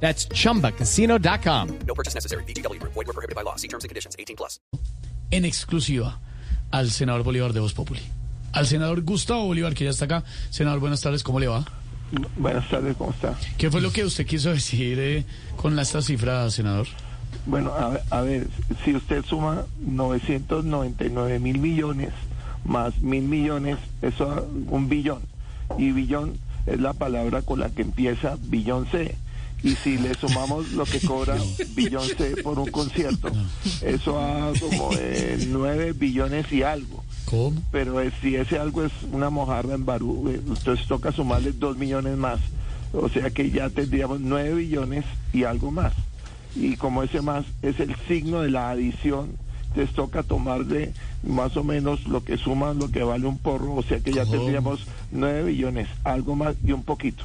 That's chumbacasino.com. No purchase necessary. BGW. Void were prohibited by law. See terms and conditions. 18 plus. en exclusiva al senador Bolívar de Voz Populi. Al senador Gustavo Bolívar, que ya está acá. Senador, buenas tardes, ¿cómo le va? Buenas tardes, ¿cómo está? ¿Qué fue lo que usted quiso decir eh, con esta cifra, senador? Bueno, a, ver- a ver, si usted suma 999 mil millones más mil millones, eso da un billón. Y billón es la palabra con la que empieza billón C. Y si le sumamos lo que cobra C por un concierto, eso da como eh, 9 billones y algo. ¿Cómo? pero es- si ese algo es una mojarra en Barú, eh, entonces toca sumarle dos millones más. O sea que ya tendríamos nueve billones y algo más. Y como ese más es el signo de la adición, entonces toca tomarle más o menos lo que suma lo que vale un porro, o sea que ya ¿Cómo? tendríamos nueve billones, algo más y un poquito.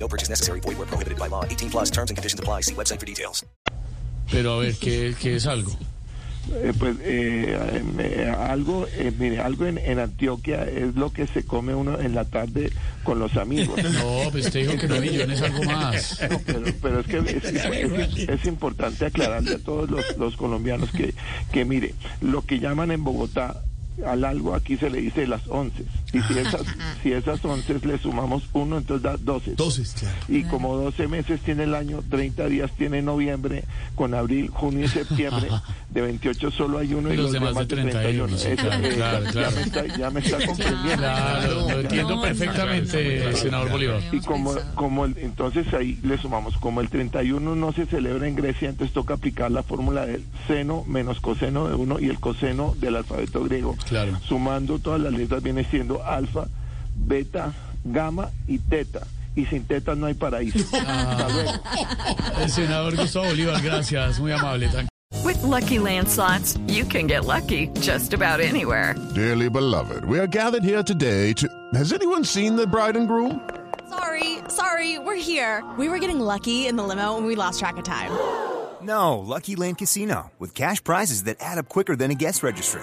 No purchase necessary. Void were prohibited by law. 18 plus terms and conditions apply. See website for details. Pero a ver, ¿qué, qué es algo? Eh, pues eh, eh, algo, eh, mire, algo en, en Antioquia es lo que se come uno en la tarde con los amigos. No, pues usted dijo que no billones, algo más. pero, pero es que es, es- es importante aclararle a todos los, los colombianos que, que, mire, lo que llaman en Bogotá al algo aquí se le dice las once. Y si esas, si esas once le sumamos uno, entonces da doce. Y como 12 meses tiene el año, 30 días tiene noviembre, con abril, junio y septiembre, de 28 solo hay uno y, Y los demás de 31, sí, Esa- claro, eh, claro, ya, claro. me está, ya me está comprendiendo. Claro, lo entiendo perfectamente, senador Bolívar. Y como, como el- entonces ahí le sumamos, como el 31 no se celebra en Grecia, entonces toca aplicar la fórmula del seno menos coseno de uno y el coseno del alfabeto griego. Claro. Sumando todas las letras viene siendo alfa, beta, gamma y teta. Y sin teta no hay paraíso. Ah. Hasta luego. El senador Gustavo Bolívar, gracias, muy amable. With Lucky Land slots, you can get lucky just about anywhere. Dearly beloved, we are gathered here today to. Has anyone seen the bride and groom? Sorry, sorry, we're here. We were getting lucky in the limo and we lost track of time. No, Lucky Land Casino, with cash prizes that add up quicker than a guest registry.